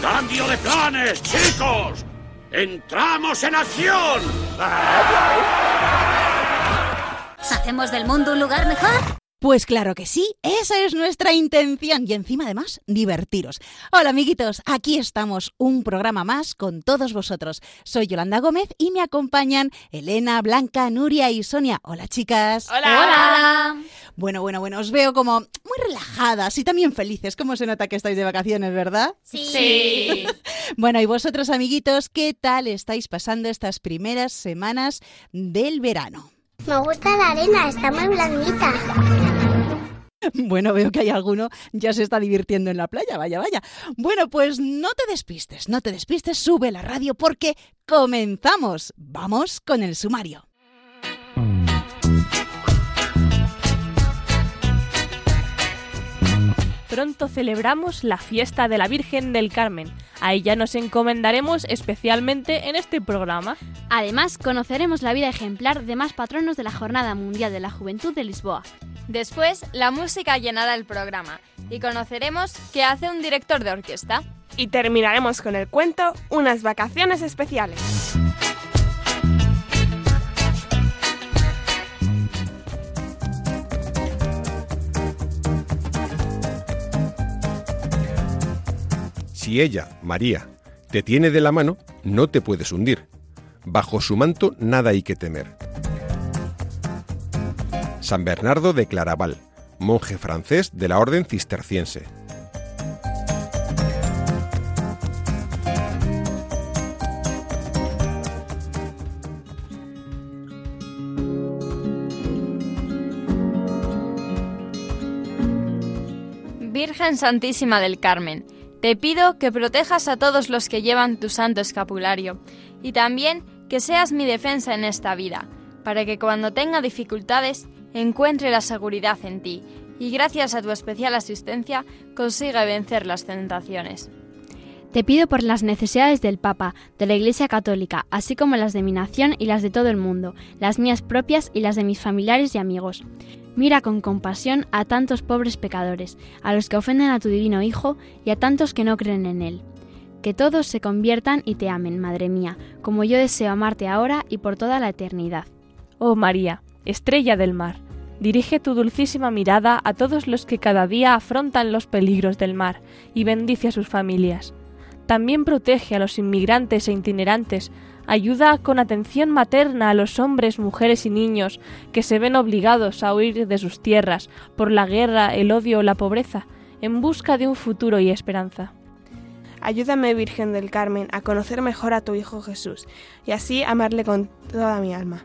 ¡Cambio de planes, chicos! ¡Entramos en acción! ¿Hacemos del mundo un lugar mejor? Pues claro que sí, esa es nuestra intención y encima además divertiros. Hola amiguitos, aquí estamos, un programa más con todos vosotros. Soy Yolanda Gómez y me acompañan Elena, Blanca, Nuria y Sonia. Hola chicas. Hola. Bueno, bueno, bueno, os veo como muy relajadas y también felices. ¿Cómo se nota que estáis de vacaciones, verdad? Sí. Bueno, y vosotros amiguitos, ¿qué tal estáis pasando estas primeras semanas del verano? Me gusta la arena, está muy blandita. Bueno, veo que hay alguno ya se está divirtiendo en la playa, vaya, vaya. Bueno, pues no te despistes, no te despistes, sube la radio porque comenzamos. Vamos con el sumario. Pronto celebramos la fiesta de la Virgen del Carmen. A ella nos encomendaremos especialmente en este programa. Además, conoceremos la vida ejemplar de más patronos de la Jornada Mundial de la Juventud de Lisboa. Después, la música llenará el programa y conoceremos qué hace un director de orquesta. Y terminaremos con el cuento Unas vacaciones especiales. Si ella, María, te tiene de la mano, no te puedes hundir. Bajo su manto nada hay que temer. San Bernardo de Claraval, monje francés de la orden cisterciense. Virgen Santísima del Carmen, te pido que protejas a todos los que llevan tu santo escapulario y también que seas mi defensa en esta vida, para que cuando tenga dificultades encuentre la seguridad en ti y gracias a tu especial asistencia consiga vencer las tentaciones. Te pido por las necesidades del Papa, de la Iglesia Católica, así como las de mi nación y las de todo el mundo, las mías propias y las de mis familiares y amigos. Mira con compasión a tantos pobres pecadores, a los que ofenden a tu divino Hijo y a tantos que no creen en Él. Que todos se conviertan y te amen, Madre mía, como yo deseo amarte ahora y por toda la eternidad. Oh María, estrella del mar, dirige tu dulcísima mirada a todos los que cada día afrontan los peligros del mar y bendice a sus familias. También protege a los inmigrantes e itinerantes, ayuda con atención materna a los hombres, mujeres y niños que se ven obligados a huir de sus tierras por la guerra, el odio o la pobreza, en busca de un futuro y esperanza. Ayúdame, Virgen del Carmen, a conocer mejor a tu Hijo Jesús y así amarle con toda mi alma.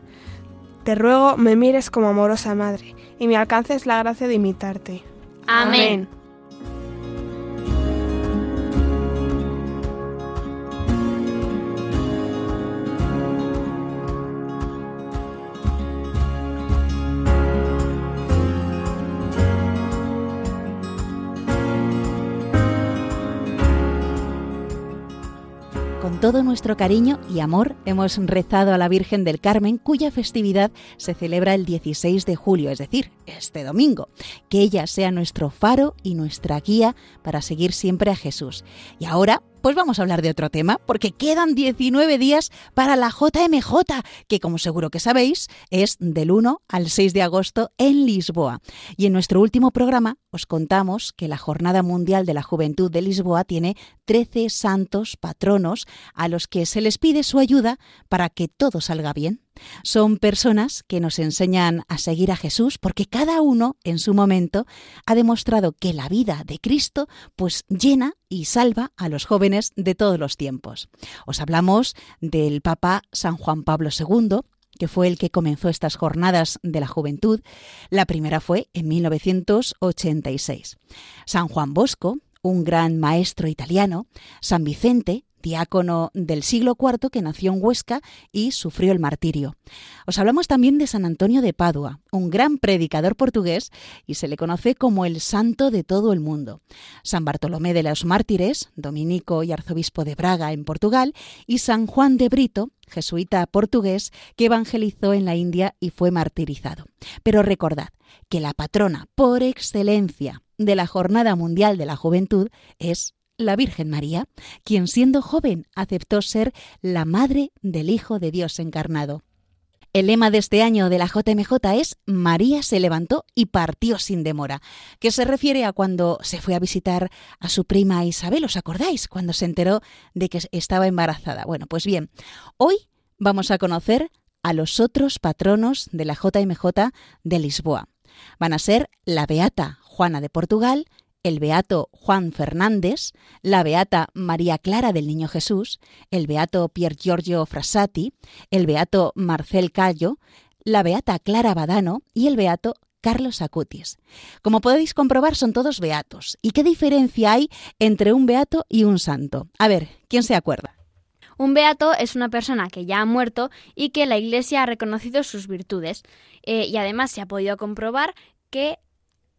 Te ruego me mires como amorosa madre y me alcances la gracia de imitarte. Amén. Todo nuestro cariño y amor hemos rezado a la Virgen del Carmen, cuya festividad se celebra el 16 de julio, es decir, este domingo. Que ella sea nuestro faro y nuestra guía para seguir siempre a Jesús. Y ahora, pues vamos a hablar de otro tema, porque quedan 19 días para la JMJ, que como seguro que sabéis, es del 1 al 6 de agosto en Lisboa. Y en nuestro último programa os contamos que la Jornada Mundial de la Juventud de Lisboa tiene 13 santos patronos a los que se les pide su ayuda para que todo salga bien. Son personas que nos enseñan a seguir a Jesús porque cada uno en su momento ha demostrado que la vida de Cristo pues llena y salva a los jóvenes de todos los tiempos. Os hablamos del Papa San Juan Pablo II, que fue el que comenzó estas jornadas de la juventud. La primera fue en 1986. San Juan Bosco, un gran maestro italiano, San Vicente, diácono del siglo IV que nació en Huesca y sufrió el martirio. Os hablamos también de San Antonio de Padua, un gran predicador portugués y se le conoce como el santo de todo el mundo. San Bartolomé de los Mártires, dominico y arzobispo de Braga en Portugal, y San Juan de Brito, jesuita portugués que evangelizó en la India y fue martirizado. Pero recordad que la patrona por excelencia de la Jornada Mundial de la Juventud es la Virgen María, quien siendo joven aceptó ser la madre del Hijo de Dios encarnado. El lema de este año de la JMJ es María se levantó y partió sin demora, que se refiere a cuando se fue a visitar a su prima Isabel, ¿os acordáis? Cuando se enteró de que estaba embarazada. Bueno, pues bien, hoy vamos a conocer a los otros patronos de la JMJ de Lisboa. Van a ser la Beata Juana de Portugal, el beato Juan Fernández, la beata María Clara del Niño Jesús, el beato Pier Giorgio Frassati, el beato Marcel Callo, la beata Clara Badano y el beato Carlos Acutis. Como podéis comprobar, son todos beatos. ¿Y qué diferencia hay entre un beato y un santo? A ver, ¿quién se acuerda? Un beato es una persona que ya ha muerto y que la Iglesia ha reconocido sus virtudes. Eh, y además se ha podido comprobar que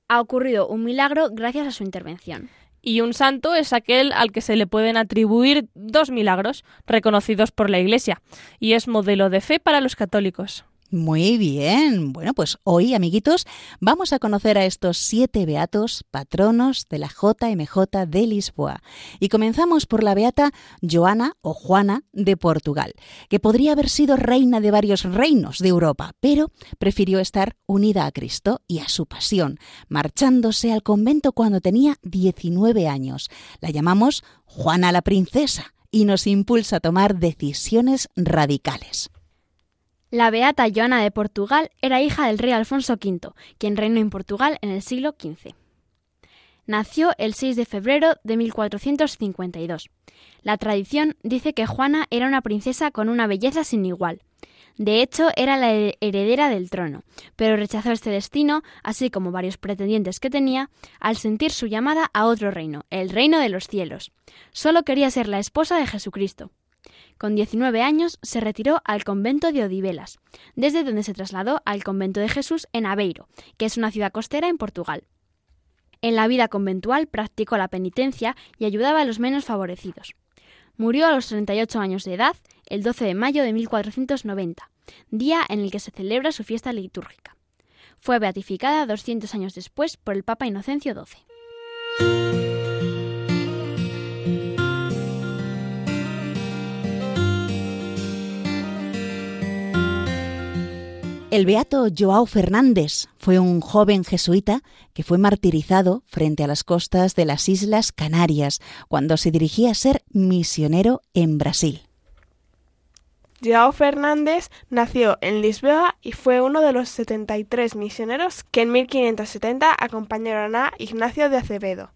ha ocurrido un milagro gracias a su intervención. Y un santo es aquel al que se le pueden atribuir dos milagros reconocidos por la Iglesia, y es modelo de fe para los católicos. Muy bien. Bueno, pues hoy, amiguitos, vamos a conocer a estos siete beatos patronos de la JMJ de Lisboa. Y comenzamos por la beata Joana o Juana de Portugal, que podría haber sido reina de varios reinos de Europa, pero prefirió estar unida a Cristo y a su pasión, marchándose al convento cuando tenía 19 años. La llamamos Juana la Princesa y nos impulsa a tomar decisiones radicales. La beata Joana de Portugal era hija del rey Alfonso V, quien reinó en Portugal en el siglo XV. Nació el 6 de febrero de 1452. La tradición dice que Juana era una princesa con una belleza sin igual. De hecho, era la heredera del trono, pero rechazó este destino, así como varios pretendientes que tenía, al sentir su llamada a otro reino, el reino de los cielos. Solo quería ser la esposa de Jesucristo. Con 19 años se retiró al convento de Odivelas, desde donde se trasladó al convento de Jesús en Aveiro, que es una ciudad costera en Portugal. En la vida conventual practicó la penitencia y ayudaba a los menos favorecidos. Murió a los 38 años de edad el 12 de mayo de 1490, día en el que se celebra su fiesta litúrgica. Fue beatificada 200 años después por el Papa Inocencio XII. El beato Joao Fernández fue un joven jesuita que fue martirizado frente a las costas de las Islas Canarias cuando se dirigía a ser misionero en Brasil. Joao Fernández nació en Lisboa y fue uno de los 73 misioneros que en 1570 acompañaron a Ignacio de Acevedo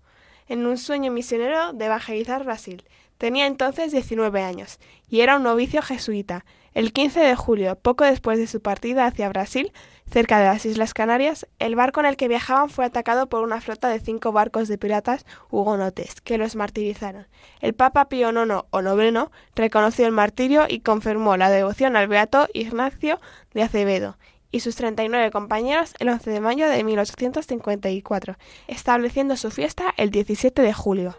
en un sueño misionero de evangelizar Brasil. Tenía entonces 19 años y era un novicio jesuita el 15 de julio, poco después de su partida hacia Brasil, cerca de las Islas Canarias, el barco en el que viajaban fue atacado por una flota de cinco barcos de piratas hugonotes, que los martirizaron. El Papa Pío IX o Noveno reconoció el martirio y confirmó la devoción al beato Ignacio de Acevedo y sus 39 compañeros el 11 de mayo de 1854, estableciendo su fiesta el 17 de julio.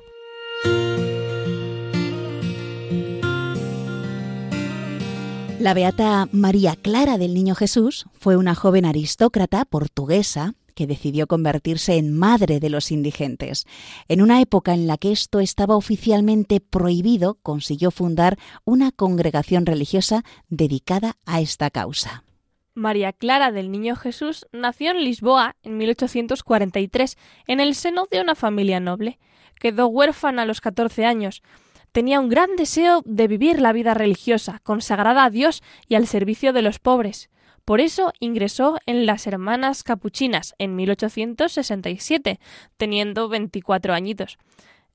La beata María Clara del Niño Jesús fue una joven aristócrata portuguesa que decidió convertirse en madre de los indigentes. En una época en la que esto estaba oficialmente prohibido, consiguió fundar una congregación religiosa dedicada a esta causa. María Clara del Niño Jesús nació en Lisboa en 1843 en el seno de una familia noble. Quedó huérfana a los 14 años tenía un gran deseo de vivir la vida religiosa, consagrada a Dios y al servicio de los pobres. Por eso ingresó en las Hermanas Capuchinas en 1867, teniendo 24 añitos.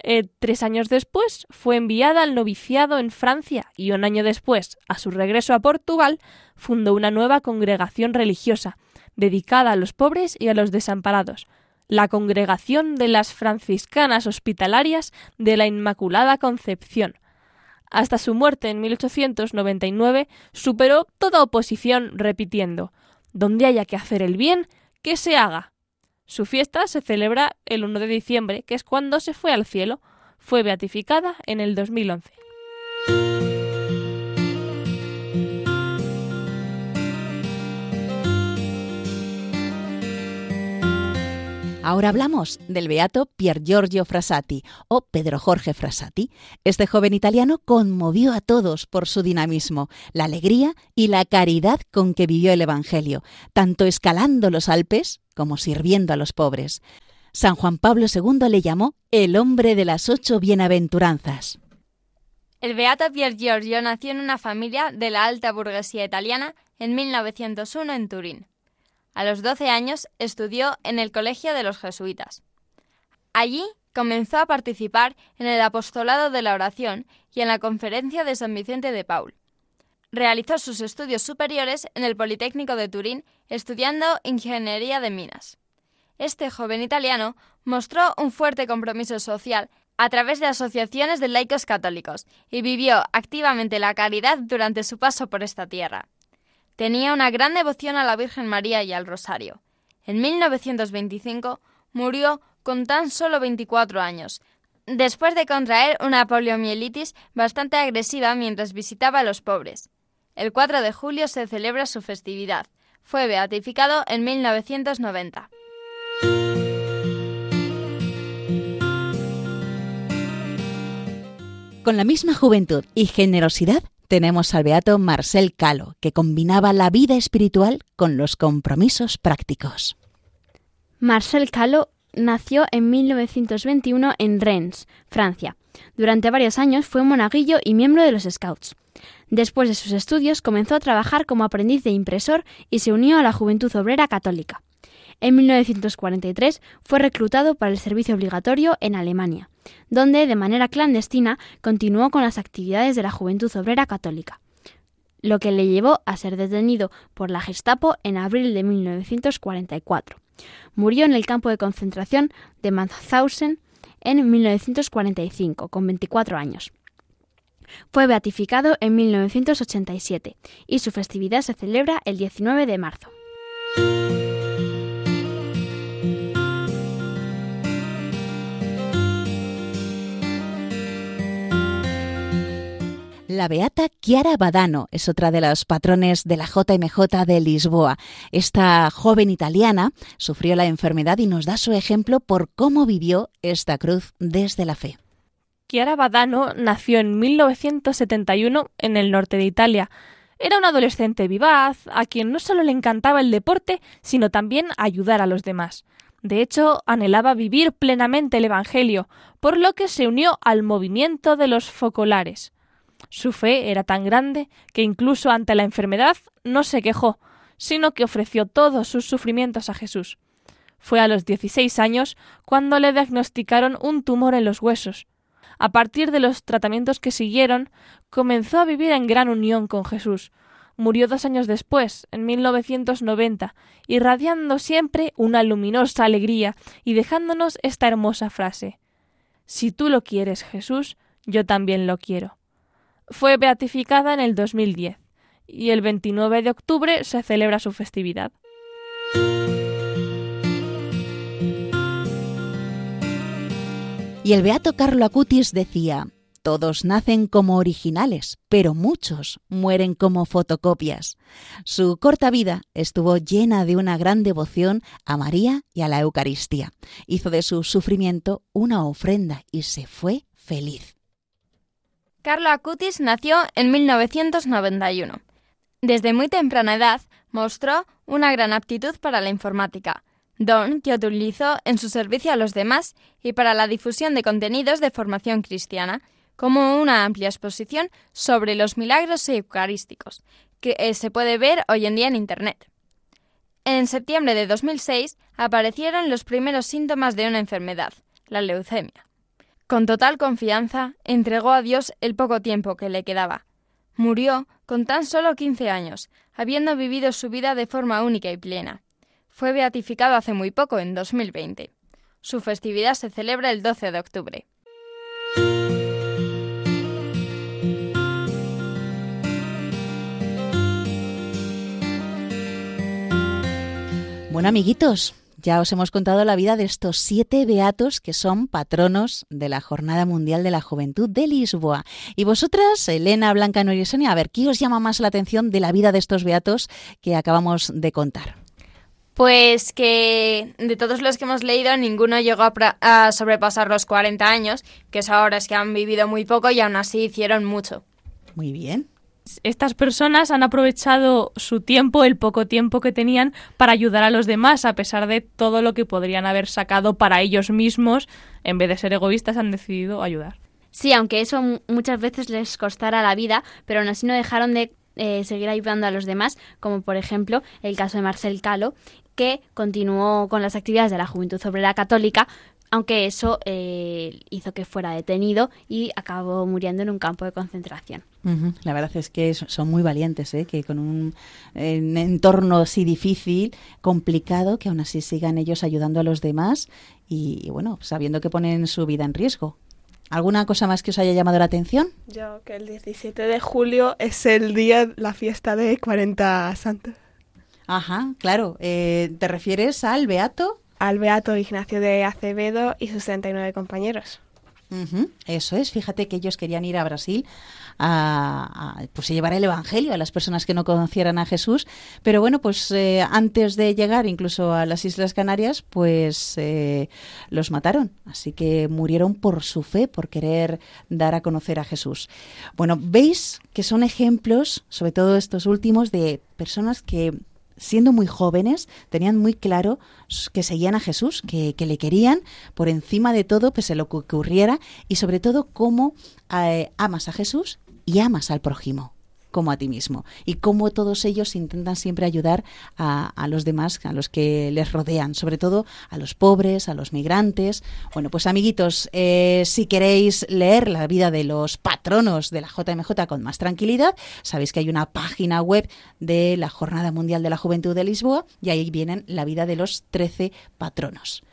Eh, tres años después fue enviada al noviciado en Francia y un año después, a su regreso a Portugal, fundó una nueva congregación religiosa, dedicada a los pobres y a los desamparados, la Congregación de las Franciscanas Hospitalarias de la Inmaculada Concepción. Hasta su muerte en 1899 superó toda oposición repitiendo Donde haya que hacer el bien, que se haga. Su fiesta se celebra el 1 de diciembre, que es cuando se fue al cielo. Fue beatificada en el 2011. Ahora hablamos del beato Pier Giorgio Frassati o Pedro Jorge Frassati. Este joven italiano conmovió a todos por su dinamismo, la alegría y la caridad con que vivió el Evangelio, tanto escalando los Alpes como sirviendo a los pobres. San Juan Pablo II le llamó el hombre de las ocho bienaventuranzas. El beato Pier Giorgio nació en una familia de la alta burguesía italiana en 1901 en Turín. A los 12 años estudió en el Colegio de los Jesuitas. Allí comenzó a participar en el apostolado de la oración y en la conferencia de San Vicente de Paul. Realizó sus estudios superiores en el Politécnico de Turín estudiando ingeniería de minas. Este joven italiano mostró un fuerte compromiso social a través de asociaciones de laicos católicos y vivió activamente la caridad durante su paso por esta tierra. Tenía una gran devoción a la Virgen María y al Rosario. En 1925 murió con tan solo 24 años, después de contraer una poliomielitis bastante agresiva mientras visitaba a los pobres. El 4 de julio se celebra su festividad. Fue beatificado en 1990. Con la misma juventud y generosidad tenemos al beato Marcel Calo, que combinaba la vida espiritual con los compromisos prácticos. Marcel Calo nació en 1921 en Rennes, Francia. Durante varios años fue monaguillo y miembro de los Scouts. Después de sus estudios comenzó a trabajar como aprendiz de impresor y se unió a la Juventud Obrera Católica. En 1943 fue reclutado para el servicio obligatorio en Alemania, donde de manera clandestina continuó con las actividades de la Juventud Obrera Católica, lo que le llevó a ser detenido por la Gestapo en abril de 1944. Murió en el campo de concentración de Mauthausen en 1945, con 24 años. Fue beatificado en 1987 y su festividad se celebra el 19 de marzo. La beata Chiara Badano es otra de los patrones de la JMJ de Lisboa. Esta joven italiana sufrió la enfermedad y nos da su ejemplo por cómo vivió esta cruz desde la fe. Chiara Badano nació en 1971 en el norte de Italia. Era una adolescente vivaz, a quien no solo le encantaba el deporte, sino también ayudar a los demás. De hecho, anhelaba vivir plenamente el Evangelio, por lo que se unió al movimiento de los focolares. Su fe era tan grande que incluso ante la enfermedad no se quejó, sino que ofreció todos sus sufrimientos a Jesús. Fue a los 16 años cuando le diagnosticaron un tumor en los huesos. A partir de los tratamientos que siguieron, comenzó a vivir en gran unión con Jesús. Murió dos años después, en 1990, irradiando siempre una luminosa alegría y dejándonos esta hermosa frase Si tú lo quieres, Jesús, yo también lo quiero fue beatificada en el 2010 y el 29 de octubre se celebra su festividad. Y el beato Carlo Acutis decía, todos nacen como originales, pero muchos mueren como fotocopias. Su corta vida estuvo llena de una gran devoción a María y a la Eucaristía. Hizo de su sufrimiento una ofrenda y se fue feliz. Carlo Acutis nació en 1991. Desde muy temprana edad mostró una gran aptitud para la informática, don que utilizó en su servicio a los demás y para la difusión de contenidos de formación cristiana, como una amplia exposición sobre los milagros eucarísticos, que eh, se puede ver hoy en día en Internet. En septiembre de 2006 aparecieron los primeros síntomas de una enfermedad, la leucemia. Con total confianza, entregó a Dios el poco tiempo que le quedaba. Murió con tan solo 15 años, habiendo vivido su vida de forma única y plena. Fue beatificado hace muy poco, en 2020. Su festividad se celebra el 12 de octubre. Bueno, amiguitos, ya os hemos contado la vida de estos siete beatos que son patronos de la Jornada Mundial de la Juventud de Lisboa. Y vosotras, Elena, Blanca, Noria y Sonia, a ver, ¿qué os llama más la atención de la vida de estos beatos que acabamos de contar? Pues que de todos los que hemos leído, ninguno llegó a, a sobrepasar los 40 años, que eso ahora es que han vivido muy poco y aún así hicieron mucho. Muy bien. Estas personas han aprovechado su tiempo, el poco tiempo que tenían, para ayudar a los demás, a pesar de todo lo que podrían haber sacado para ellos mismos. En vez de ser egoístas, han decidido ayudar. Sí, aunque eso mu- muchas veces les costara la vida, pero aún así no dejaron de eh, seguir ayudando a los demás, como por ejemplo el caso de Marcel Calo, que continuó con las actividades de la Juventud Obrera Católica, aunque eso eh, hizo que fuera detenido y acabó muriendo en un campo de concentración. La verdad es que so- son muy valientes, ¿eh? que con un eh, entorno así difícil, complicado, que aún así sigan ellos ayudando a los demás y, y bueno, sabiendo que ponen su vida en riesgo. ¿Alguna cosa más que os haya llamado la atención? Yo, que el 17 de julio es el día, la fiesta de 40 santos. Ajá, claro. Eh, ¿Te refieres al Beato? Al Beato Ignacio de Acevedo y sus 39 compañeros. Ujú, Eso es, fíjate que ellos querían ir a Brasil a, pues, llevar el Evangelio a las personas que no conocieran a Jesús, pero bueno, pues eh, antes de llegar incluso a las Islas Canarias, pues eh, los mataron, así que murieron por su fe, por querer dar a conocer a Jesús. Bueno, veis que son ejemplos, sobre todo estos últimos, de personas que siendo muy jóvenes, tenían muy claro que seguían a Jesús, que, que le querían por encima de todo, pese a lo ocurriera, y sobre todo cómo eh, amas a Jesús y amas al prójimo como a ti mismo y cómo todos ellos intentan siempre ayudar a, los demás, a los que les rodean, sobre todo a los pobres, a los migrantes. Bueno, pues amiguitos, eh, si queréis leer la vida de los patronos de la JMJ con más tranquilidad, sabéis que hay una página web de la Jornada Mundial de la Juventud de Lisboa y ahí vienen la vida de los 13 patronos.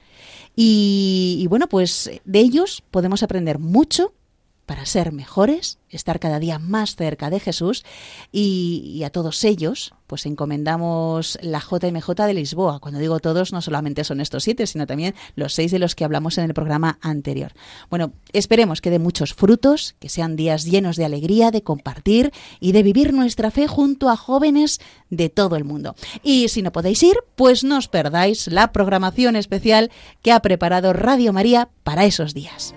Y bueno, pues de ellos podemos aprender mucho para ser mejores, estar cada día más cerca de Jesús y, a todos ellos pues encomendamos la JMJ de Lisboa. Cuando digo todos no solamente son estos siete, sino también los seis de los que hablamos en el programa anterior. Bueno, esperemos que dé muchos frutos, que sean días llenos de alegría, de compartir y de vivir nuestra fe junto a jóvenes de todo el mundo. Y si no podéis ir, pues no os perdáis la programación especial que ha preparado Radio María para esos días.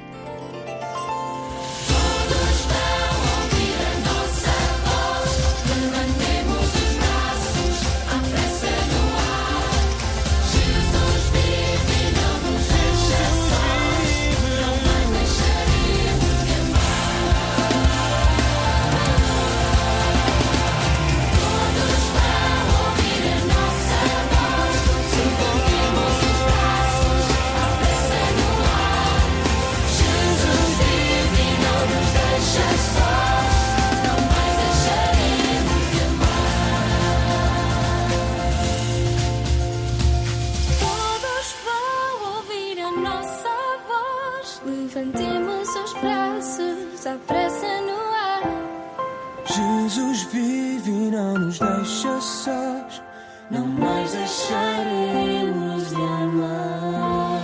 Nos deixa sós, não mais deixaremos de amar.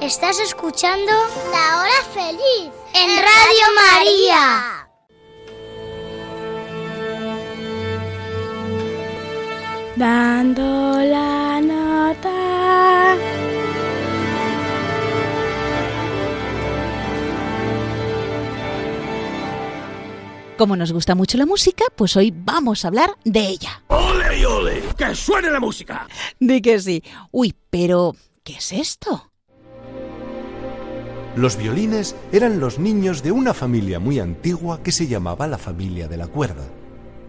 Estás escuchando La Hora Feliz en Radio María. Dando la nota. Como nos gusta mucho la música, pues hoy vamos a hablar de ella. ¡Ole y ole! ¡Que suene la música! Di que sí. Uy, pero ¿qué es esto? Los violines eran los niños de una familia muy antigua que se llamaba la familia de la cuerda.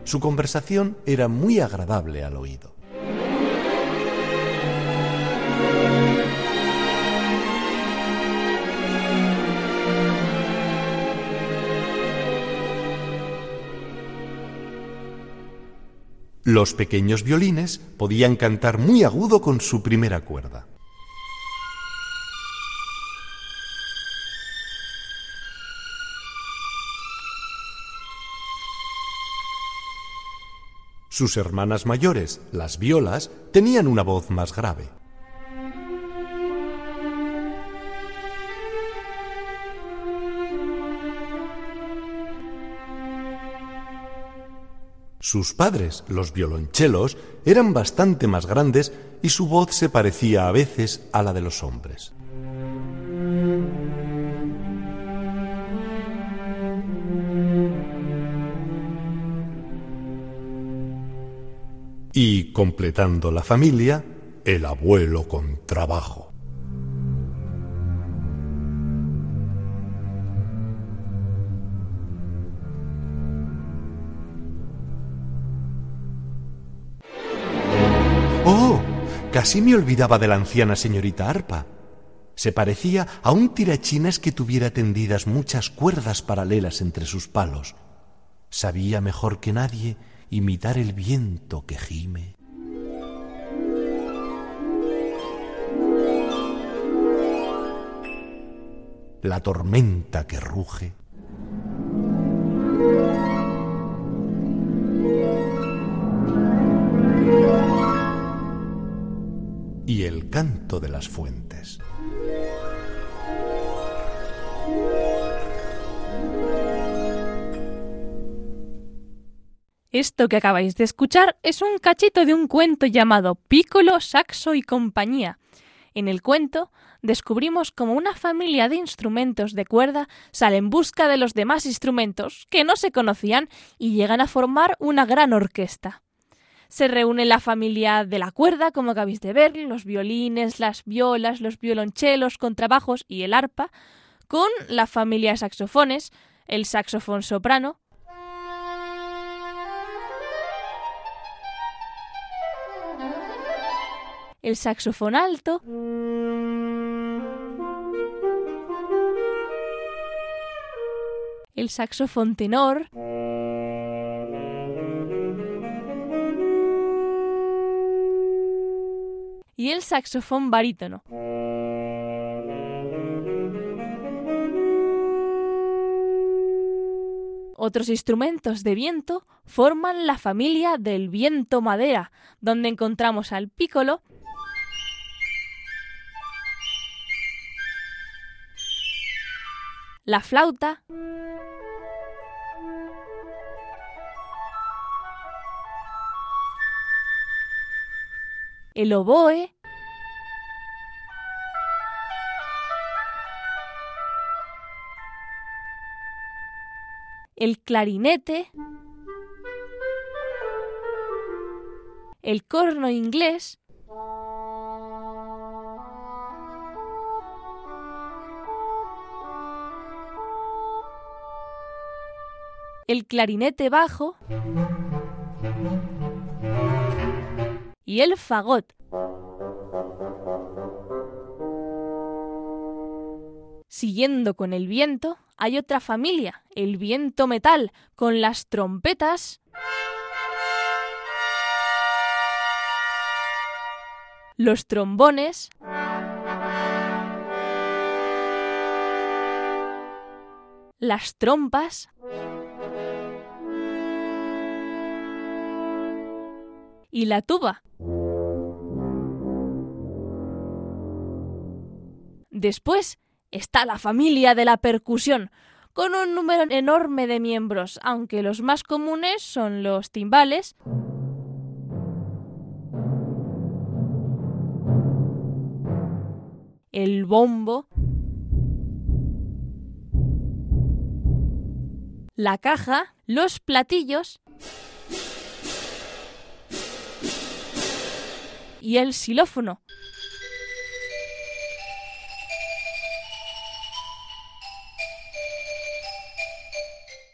Su conversación era muy agradable al oído. Los pequeños violines podían cantar muy agudo con su primera cuerda. Sus hermanas mayores, las violas, tenían una voz más grave. Sus padres, los violonchelos, eran bastante más grandes y su voz se parecía a veces a la de los hombres. Y completando la familia, el abuelo con trabajo. Casi me olvidaba de la anciana señorita Arpa. Se parecía a un tirachinas que tuviera tendidas muchas cuerdas paralelas entre sus palos. Sabía mejor que nadie imitar el viento que gime. La tormenta que ruge. Y el canto de las fuentes. Esto que acabáis de escuchar es un cachito de un cuento llamado Piccolo, Saxo y compañía. En el cuento descubrimos cómo una familia de instrumentos de cuerda sale en busca de los demás instrumentos que no se conocían y llegan a formar una gran orquesta. Se reúne la familia de la cuerda, como acabáis de ver, los violines, las violas, los violonchelos, contrabajos y el arpa, con la familia de saxofones, el saxofón soprano, el saxofón alto, el saxofón tenor, y el saxofón barítono. Otros instrumentos de viento forman la familia del viento madera, donde encontramos al pícolo, la flauta, el oboe, el clarinete, el corno inglés, el clarinete bajo y el fagot. Siguiendo con el viento, hay otra familia, el viento metal, con las trompetas, los trombones, las trompas, y la tuba. Después está la familia de la percusión, con un número enorme de miembros, aunque los más comunes son los timbales, el bombo, la caja, los platillos y el xilófono.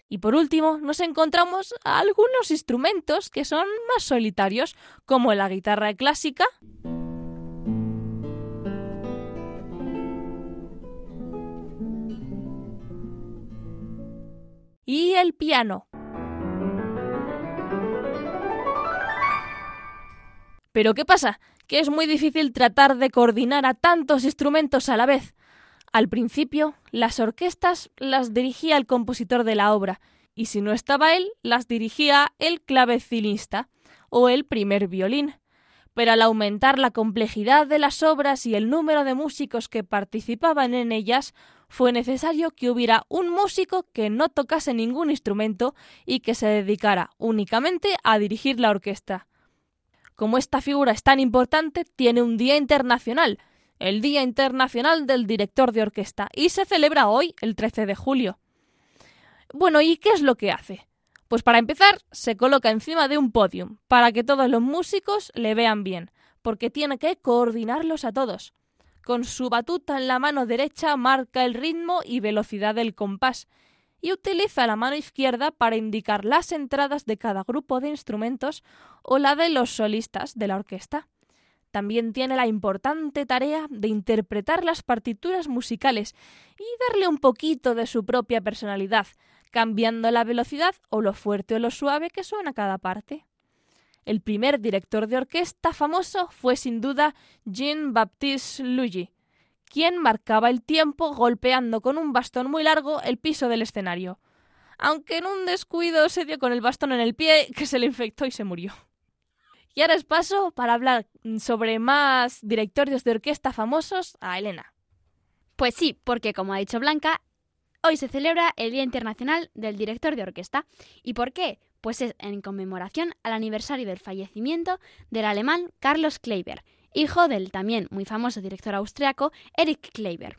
Y por último, nos encontramos algunos instrumentos que son más solitarios, como la guitarra clásica, y el piano. Pero ¿qué pasa? Que es muy difícil tratar de coordinar a tantos instrumentos a la vez. Al principio, las orquestas las dirigía el compositor de la obra, y si no estaba él, las dirigía el clavecinista o el primer violín. pero al aumentar la complejidad de las obras y el número de músicos que participaban en ellas, fue necesario que hubiera un músico que no tocase ningún instrumento y que se dedicara únicamente a dirigir la orquesta. Como esta figura es tan importante, tiene un día internacional, el Día Internacional del Director de Orquesta, y se celebra hoy, el 13 de julio. Bueno, ¿y qué es lo que hace? Pues para empezar, se coloca encima de un podium, para que todos los músicos le vean bien, porque tiene que coordinarlos a todos. Con su batuta en la mano derecha marca el ritmo y velocidad del compás, y utiliza la mano izquierda para indicar las entradas de cada grupo de instrumentos o la de los solistas de la orquesta. También tiene la importante tarea de interpretar las partituras musicales y darle un poquito de su propia personalidad, cambiando la velocidad o lo fuerte o lo suave que suena cada parte. El primer director de orquesta famoso fue sin duda Jean-Baptiste Lully, quien marcaba el tiempo golpeando con un bastón muy largo el piso del escenario, aunque en un descuido se dio con el bastón en el pie que se le infectó y se murió. Y ahora es paso para hablar sobre más directorios de orquesta famosos a Elena. Pues sí, porque como ha dicho Blanca, Hoy se celebra el Día Internacional del Director de Orquesta. ¿Y por qué? Pues es en conmemoración al aniversario del fallecimiento del alemán Carlos Kleiber, hijo del también muy famoso director austriaco Erich Kleiber.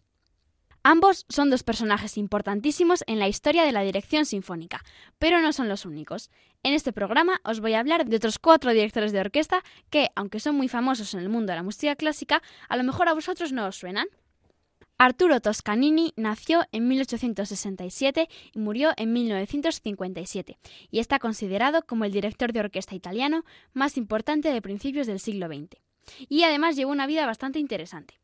Ambos son dos personajes importantísimos en la historia de la dirección sinfónica, pero no son los únicos. En este programa os voy a hablar de otros cuatro directores de orquesta que, aunque son muy famosos en el mundo de la música clásica, a lo mejor a vosotros no os suenan. Arturo Toscanini nació en 1867 y murió en 1957 y está considerado como el director de orquesta italiano más importante de principios del siglo XX. Y además llevó una vida bastante interesante.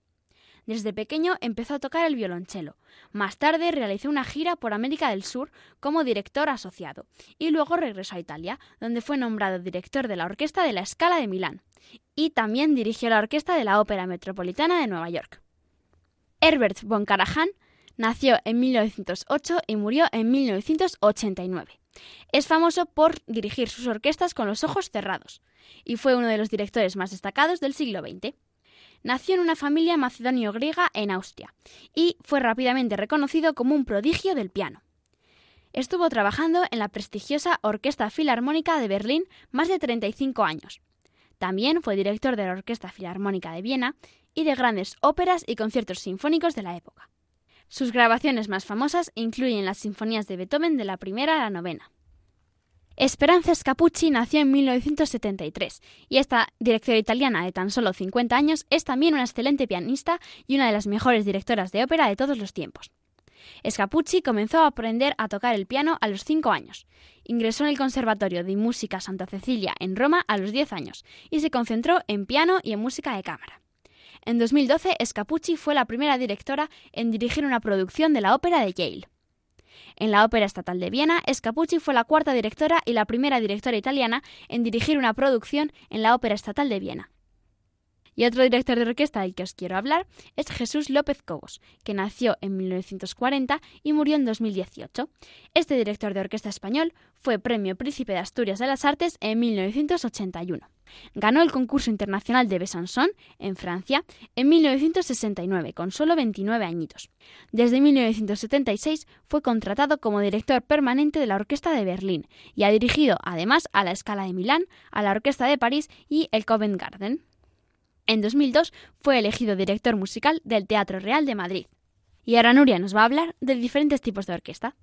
Desde pequeño empezó a tocar el violonchelo. Más tarde realizó una gira por América del Sur como director asociado y luego regresó a Italia, donde fue nombrado director de la Orquesta de la Scala de Milán y también dirigió la Orquesta de la Ópera Metropolitana de Nueva York. Herbert von Karajan nació en 1908 y murió en 1989. Es famoso por dirigir sus orquestas con los ojos cerrados y fue uno de los directores más destacados del siglo XX. Nació en una familia macedonio-griega en Austria y fue rápidamente reconocido como un prodigio del piano. Estuvo trabajando en la prestigiosa Orquesta Filarmónica de Berlín más de 35 años. También fue director de la Orquesta Filarmónica de Viena y de grandes óperas y conciertos sinfónicos de la época. Sus grabaciones más famosas incluyen las sinfonías de Beethoven de la primera a la novena. Esperanza Scapucci nació en 1973 y esta directora italiana de tan solo 50 años es también una excelente pianista y una de las mejores directoras de ópera de todos los tiempos. Scapucci comenzó a aprender a tocar el piano a los 5 años. Ingresó en el Conservatorio de Música Santa Cecilia en Roma a los 10 años y se concentró en piano y en música de cámara. En 2012, Scapucci fue la primera directora en dirigir una producción de la ópera de Yale. En la Ópera Estatal de Viena, Scapucci fue la cuarta directora y la primera directora italiana en dirigir una producción en la Ópera Estatal de Viena. Y otro director de orquesta del que os quiero hablar es Jesús López Cobos, que nació en 1940 y murió en 2018. Este director de orquesta español fue Premio Príncipe de Asturias de las Artes en 1981. Ganó el concurso internacional de Besançon, en Francia, en 1969, con solo 29 añitos. Desde 1976 fue contratado como director permanente de la Orquesta de Berlín y ha dirigido además a la Escala de Milán, a la Orquesta de París y el Covent Garden. En 2002 fue elegido director musical del Teatro Real de Madrid. Y ahora Nuria nos va a hablar de diferentes tipos de orquesta.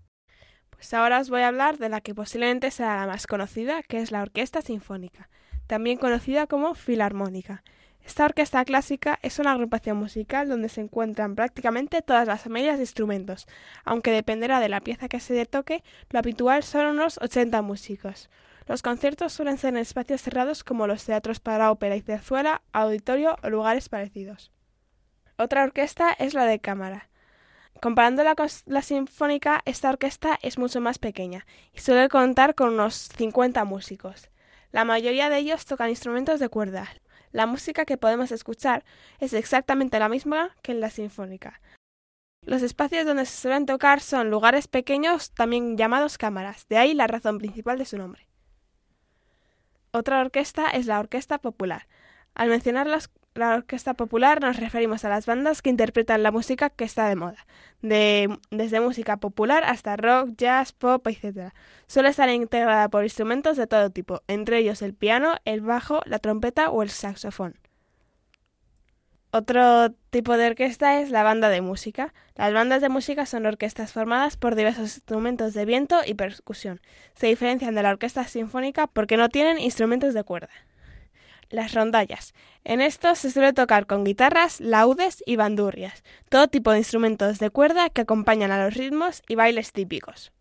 Pues ahora os voy a hablar de la que posiblemente sea la más conocida, que es la Orquesta Sinfónica, también conocida como Filarmónica. Esta orquesta clásica es una agrupación musical donde se encuentran prácticamente todas las familias de instrumentos, aunque dependerá de la pieza que se toque, lo habitual son unos 80 músicos. Los conciertos suelen ser en espacios cerrados como los teatros para ópera y zarzuela, auditorio o lugares parecidos. Otra orquesta es la de cámara. Comparándola con la sinfónica, esta orquesta es mucho más pequeña y suele contar con unos 50 músicos. La mayoría de ellos tocan instrumentos de cuerda. La música que podemos escuchar es exactamente la misma que en la sinfónica. Los espacios donde se suelen tocar son lugares pequeños, también llamados cámaras, de ahí la razón principal de su nombre. Otra orquesta es la Orquesta Popular. Al mencionar la orquesta popular nos referimos a las bandas que interpretan la música que está de moda, de- desde música popular hasta rock, jazz, pop, etc. Suele estar integrada por instrumentos de todo tipo, entre ellos el piano, el bajo, la trompeta o el saxofón. Otro tipo de orquesta es la banda de música. Las bandas de música son orquestas formadas por diversos instrumentos de viento y percusión. Se diferencian de la orquesta sinfónica porque no tienen instrumentos de cuerda. Las rondallas. En estos se suele tocar con guitarras, laudes y bandurrias, todo tipo de instrumentos de cuerda que acompañan a los ritmos y bailes típicos.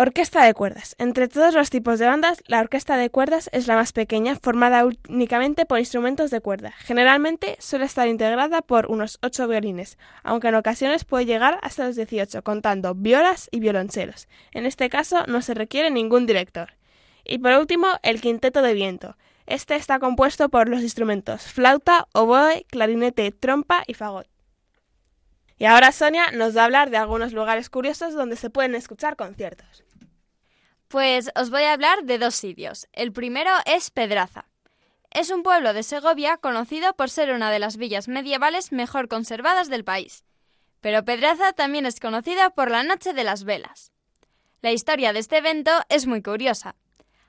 Orquesta de cuerdas. Entre todos los tipos de bandas, la orquesta de cuerdas es la más pequeña, formada únicamente por instrumentos de cuerda. Generalmente suele estar integrada por unos 8 violines, aunque en ocasiones puede llegar hasta los 18, contando violas y violonchelos. En este caso no se requiere ningún director. Y por último, el quinteto de viento. Este está compuesto por los instrumentos flauta, oboe, clarinete, trompa y fagot. Y ahora Sonia nos va a hablar de algunos lugares curiosos donde se pueden escuchar conciertos. Pues os voy a hablar de dos sitios. El primero es Pedraza. Es un pueblo de Segovia conocido por ser una de las villas medievales mejor conservadas del país. Pero Pedraza también es conocida por la Noche de las Velas. La historia de este evento es muy curiosa.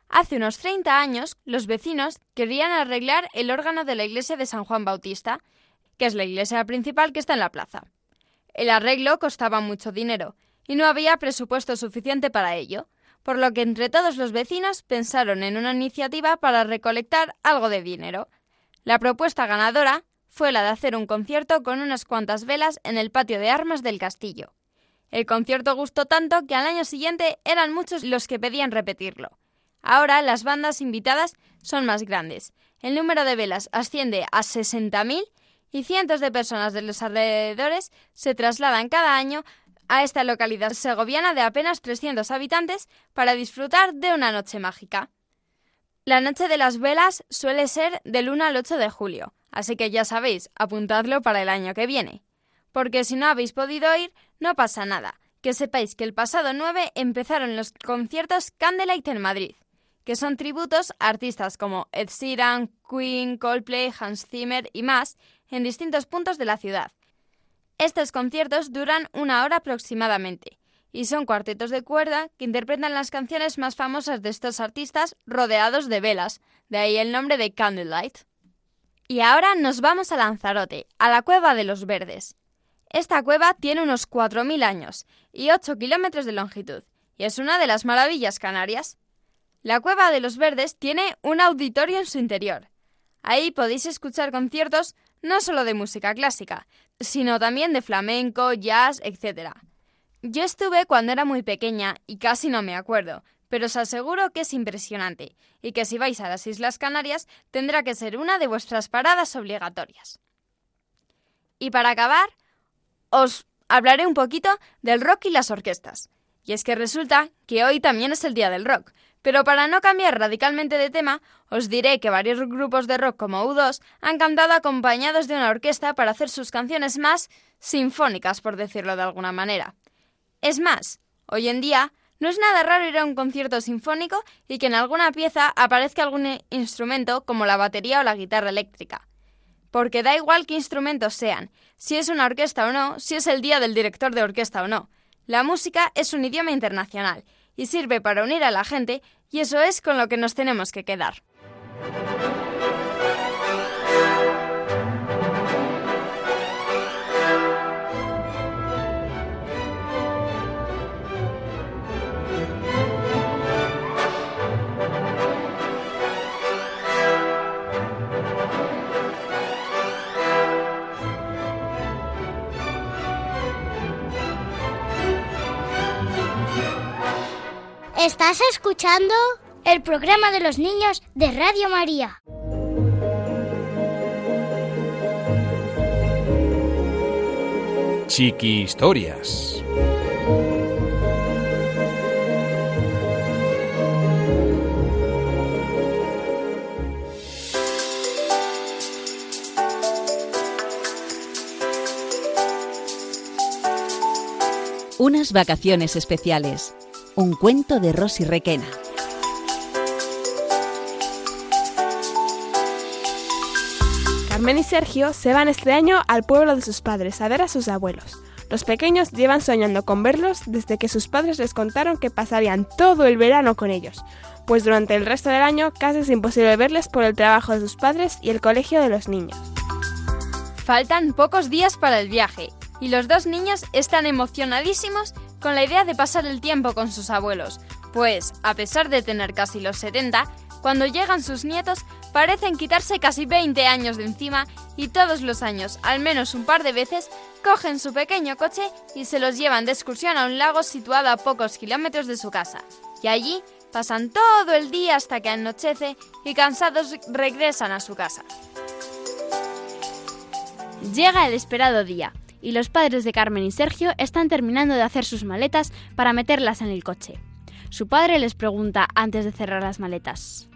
Hace unos 30 años, los vecinos querían arreglar el órgano de la iglesia de San Juan Bautista, que es la iglesia principal que está en la plaza. El arreglo costaba mucho dinero y no había presupuesto suficiente para ello, por lo que entre todos los vecinos pensaron en una iniciativa para recolectar algo de dinero. La propuesta ganadora fue la de hacer un concierto con unas cuantas velas en el patio de armas del castillo. El concierto gustó tanto que al año siguiente eran muchos los que pedían repetirlo. Ahora las bandas invitadas son más grandes. El número de velas asciende a 60.000 y cientos de personas de los alrededores se trasladan cada año a esta localidad segoviana de apenas 300 habitantes para disfrutar de una noche mágica. La Noche de las Velas suele ser del 1 al 8 de julio, así que ya sabéis, apuntadlo para el año que viene. Porque si no habéis podido ir, no pasa nada. Que sepáis que el pasado 9 empezaron los conciertos Candlelight en Madrid, que son tributos a artistas como Ed Sheeran, Queen, Coldplay, Hans Zimmer y más en distintos puntos de la ciudad. Estos conciertos duran una hora aproximadamente y son cuartetos de cuerda que interpretan las canciones más famosas de estos artistas rodeados de velas, de ahí el nombre de Candlelight. Y ahora nos vamos a Lanzarote, a la Cueva de los Verdes. Esta cueva tiene unos 4.000 años y 8 kilómetros de longitud, y es una de las maravillas canarias. La Cueva de los Verdes tiene un auditorio en su interior. Ahí podéis escuchar conciertos no solo de música clásica, sino también de flamenco, jazz, etc. Yo estuve cuando era muy pequeña y casi no me acuerdo, pero os aseguro que es impresionante y que si vais a las Islas Canarias tendrá que ser una de vuestras paradas obligatorias. Y para acabar, os hablaré un poquito del rock y las orquestas. Y es que resulta que hoy también es el Día del Rock, pero para no cambiar radicalmente de tema, os diré que varios grupos de rock como U2 han cantado acompañados de una orquesta para hacer sus canciones más sinfónicas, por decirlo de alguna manera. Es más, hoy en día no es nada raro ir a un concierto sinfónico y que en alguna pieza aparezca algún instrumento como la batería o la guitarra eléctrica. Porque da igual qué instrumentos sean, si es una orquesta o no, si es el día del director de orquesta o no. La música es un idioma internacional y sirve para unir a la gente y eso es con lo que nos tenemos que quedar. Estás escuchando el programa de los niños de Radio María. Chiqui Historias. Unas vacaciones especiales. Un cuento de Rosy Requena. Carmen y Sergio se van este año al pueblo de sus padres a ver a sus abuelos. Los pequeños llevan soñando con verlos desde que sus padres les contaron que pasarían todo el verano con ellos, pues durante el resto del año casi es imposible verles por el trabajo de sus padres y el colegio de los niños. Faltan pocos días para el viaje y los dos niños están emocionadísimos con la idea de pasar el tiempo con sus abuelos, pues, a pesar de tener casi los 70, cuando llegan sus nietos parecen quitarse casi 20 años de encima y todos los años, al menos un par de veces, cogen su pequeño coche y se los llevan de excursión a un lago situado a pocos kilómetros de su casa. Y allí pasan todo el día hasta que anochece y cansados regresan a su casa. Llega el esperado día y los padres de Carmen y Sergio están terminando de hacer sus maletas para meterlas en el coche. Su padre les pregunta antes de cerrar las maletas.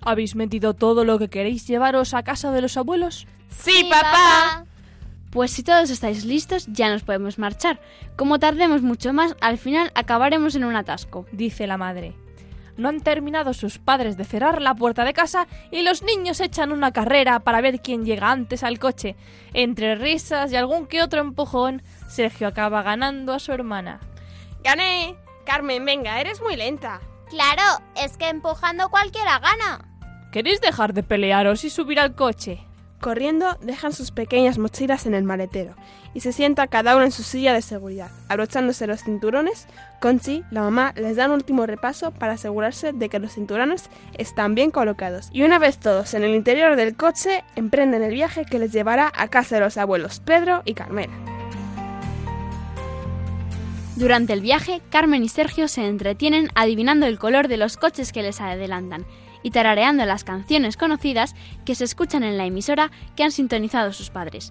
¿Habéis metido todo lo que queréis llevaros a casa de los abuelos? Sí, papá. Pues si todos estáis listos, ya nos podemos marchar. Como tardemos mucho más, al final acabaremos en un atasco, dice la madre. No han terminado sus padres de cerrar la puerta de casa y los niños echan una carrera para ver quién llega antes al coche. Entre risas y algún que otro empujón, Sergio acaba ganando a su hermana. ¡Gané! Carmen, venga, eres muy lenta. Claro, es que empujando cualquiera gana. ¿Queréis dejar de pelearos y subir al coche? Corriendo, dejan sus pequeñas mochilas en el maletero y se sienta cada uno en su silla de seguridad. Abrochándose los cinturones, Conchi, la mamá, les da un último repaso para asegurarse de que los cinturones están bien colocados. Y una vez todos en el interior del coche, emprenden el viaje que les llevará a casa de los abuelos Pedro y Carmela. Durante el viaje, Carmen y Sergio se entretienen adivinando el color de los coches que les adelantan y tarareando las canciones conocidas que se escuchan en la emisora que han sintonizado sus padres.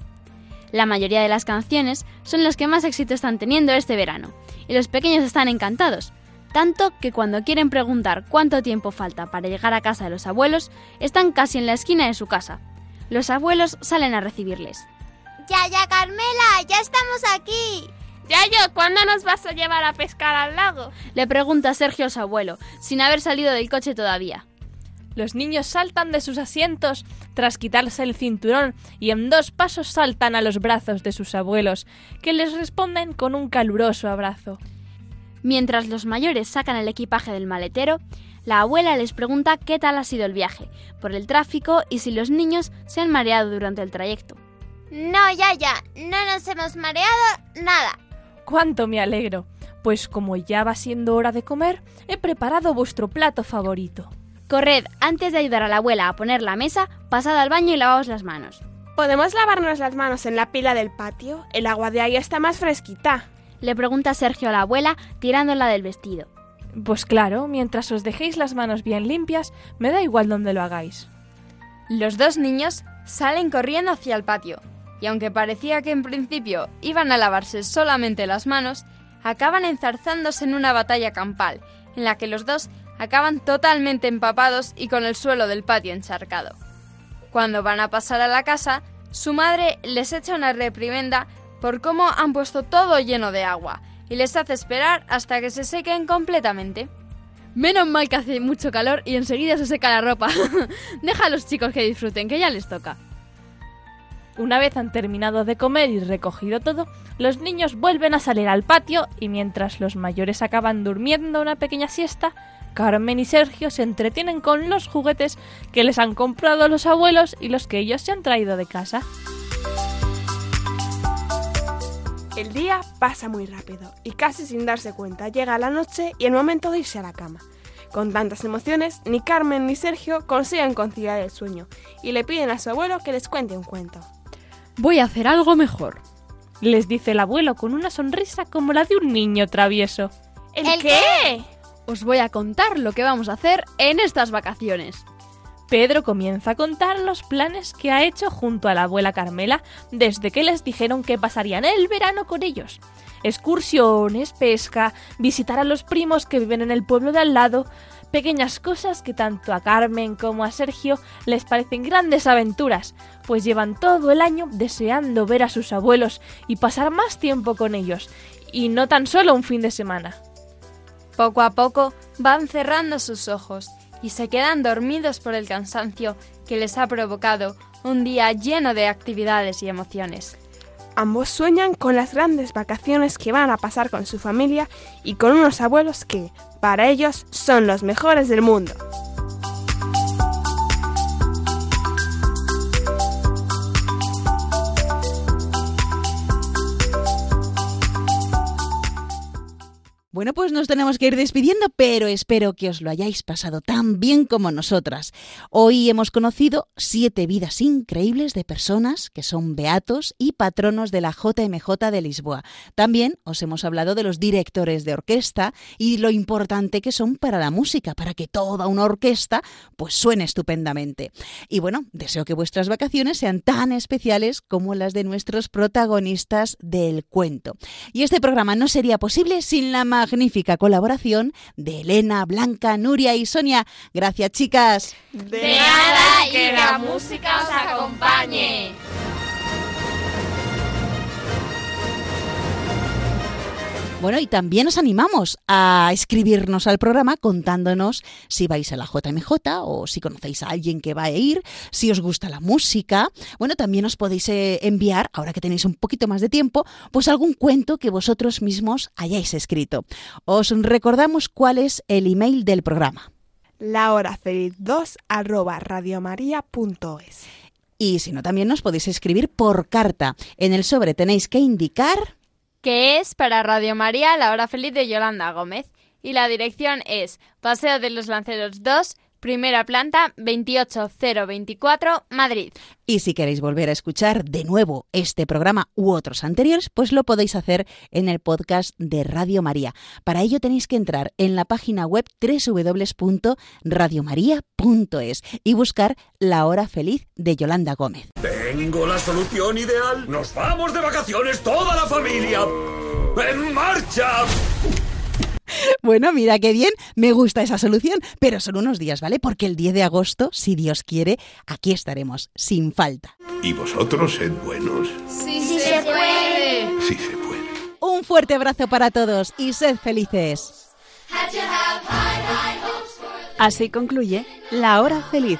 La mayoría de las canciones son las que más éxito están teniendo este verano, y los pequeños están encantados, tanto que cuando quieren preguntar cuánto tiempo falta para llegar a casa de los abuelos, están casi en la esquina de su casa. Los abuelos salen a recibirles. Ya, ya, Carmela, ya estamos aquí. Yayo, ¿cuándo nos vas a llevar a pescar al lago? Le pregunta Sergio a su abuelo, sin haber salido del coche todavía. Los niños saltan de sus asientos tras quitarse el cinturón y en dos pasos saltan a los brazos de sus abuelos, que les responden con un caluroso abrazo. Mientras los mayores sacan el equipaje del maletero, la abuela les pregunta qué tal ha sido el viaje, por el tráfico y si los niños se han mareado durante el trayecto. No, ya, ya, no nos hemos mareado nada. ¡Cuánto me alegro! Pues como ya va siendo hora de comer, he preparado vuestro plato favorito. Corred, antes de ayudar a la abuela a poner la mesa, pasad al baño y lavaos las manos. ¿Podemos lavarnos las manos en la pila del patio? El agua de ahí está más fresquita. Le pregunta Sergio a la abuela, tirándola del vestido. Pues claro, mientras os dejéis las manos bien limpias, me da igual donde lo hagáis. Los dos niños salen corriendo hacia el patio, y aunque parecía que en principio iban a lavarse solamente las manos, acaban enzarzándose en una batalla campal, en la que los dos acaban totalmente empapados y con el suelo del patio encharcado. Cuando van a pasar a la casa, su madre les echa una reprimenda por cómo han puesto todo lleno de agua y les hace esperar hasta que se sequen completamente. Menos mal que hace mucho calor y enseguida se seca la ropa. Deja a los chicos que disfruten, que ya les toca. Una vez han terminado de comer y recogido todo, los niños vuelven a salir al patio y mientras los mayores acaban durmiendo una pequeña siesta, Carmen y Sergio se entretienen con los juguetes que les han comprado los abuelos y los que ellos se han traído de casa. El día pasa muy rápido y casi sin darse cuenta llega la noche y el momento de irse a la cama. Con tantas emociones, ni Carmen ni Sergio consiguen conciliar el sueño y le piden a su abuelo que les cuente un cuento. Voy a hacer algo mejor, les dice el abuelo con una sonrisa como la de un niño travieso. ¿El, qué? Os voy a contar lo que vamos a hacer en estas vacaciones. Pedro comienza a contar los planes que ha hecho junto a la abuela Carmela desde que les dijeron que pasarían el verano con ellos. Excursiones, pesca, visitar a los primos que viven en el pueblo de al lado, pequeñas cosas que tanto a Carmen como a Sergio les parecen grandes aventuras, pues llevan todo el año deseando ver a sus abuelos y pasar más tiempo con ellos, y no tan solo un fin de semana. Poco a poco van cerrando sus ojos y se quedan dormidos por el cansancio que les ha provocado un día lleno de actividades y emociones. Ambos sueñan con las grandes vacaciones que van a pasar con su familia y con unos abuelos que, para ellos, son los mejores del mundo. Bueno, pues nos tenemos que ir despidiendo, pero espero que os lo hayáis pasado tan bien como nosotras. Hoy hemos conocido siete vidas increíbles de personas que son beatos y patronos de la JMJ de Lisboa. También os hemos hablado de los directores de orquesta y lo importante que son para la música, para que toda una orquesta pues suene estupendamente. Y bueno, deseo que vuestras vacaciones sean tan especiales como las de nuestros protagonistas del cuento. Y este programa no sería posible sin la magnífica colaboración de Elena, Blanca, Nuria y Sonia. Gracias, chicas. De nada que la música os acompañe. Bueno, y también os animamos a escribirnos al programa contándonos si vais a la JMJ o si conocéis a alguien que va a ir, si os gusta la música. Bueno, también os podéis eh, enviar, ahora que tenéis un poquito más de tiempo, pues algún cuento que vosotros mismos hayáis escrito. Os recordamos cuál es el email del programa. La hora feliz 2 arroba radiomaria.es. Y si no, también nos podéis escribir por carta. En el sobre tenéis que indicar que es para Radio María La Hora Feliz de Yolanda Gómez. Y la dirección es Paseo de los Lanceros 2, primera planta, 28024, Madrid. Y si queréis volver a escuchar de nuevo este programa u otros anteriores, pues lo podéis hacer en el podcast de Radio María. Para ello tenéis que entrar en la página web www.radiomaria.es y buscar La Hora Feliz de Yolanda Gómez. Tengo la solución ideal. Nos vamos de vacaciones toda la familia. ¡En marcha! Bueno, mira qué bien, me gusta esa solución, pero son unos días, ¿vale? Porque el 10 de agosto, si Dios quiere, aquí estaremos, sin falta. ¿Y vosotros sed buenos? Sí, sí se puede. Sí se puede. Un fuerte abrazo para todos y sed felices. Así concluye La Hora Feliz,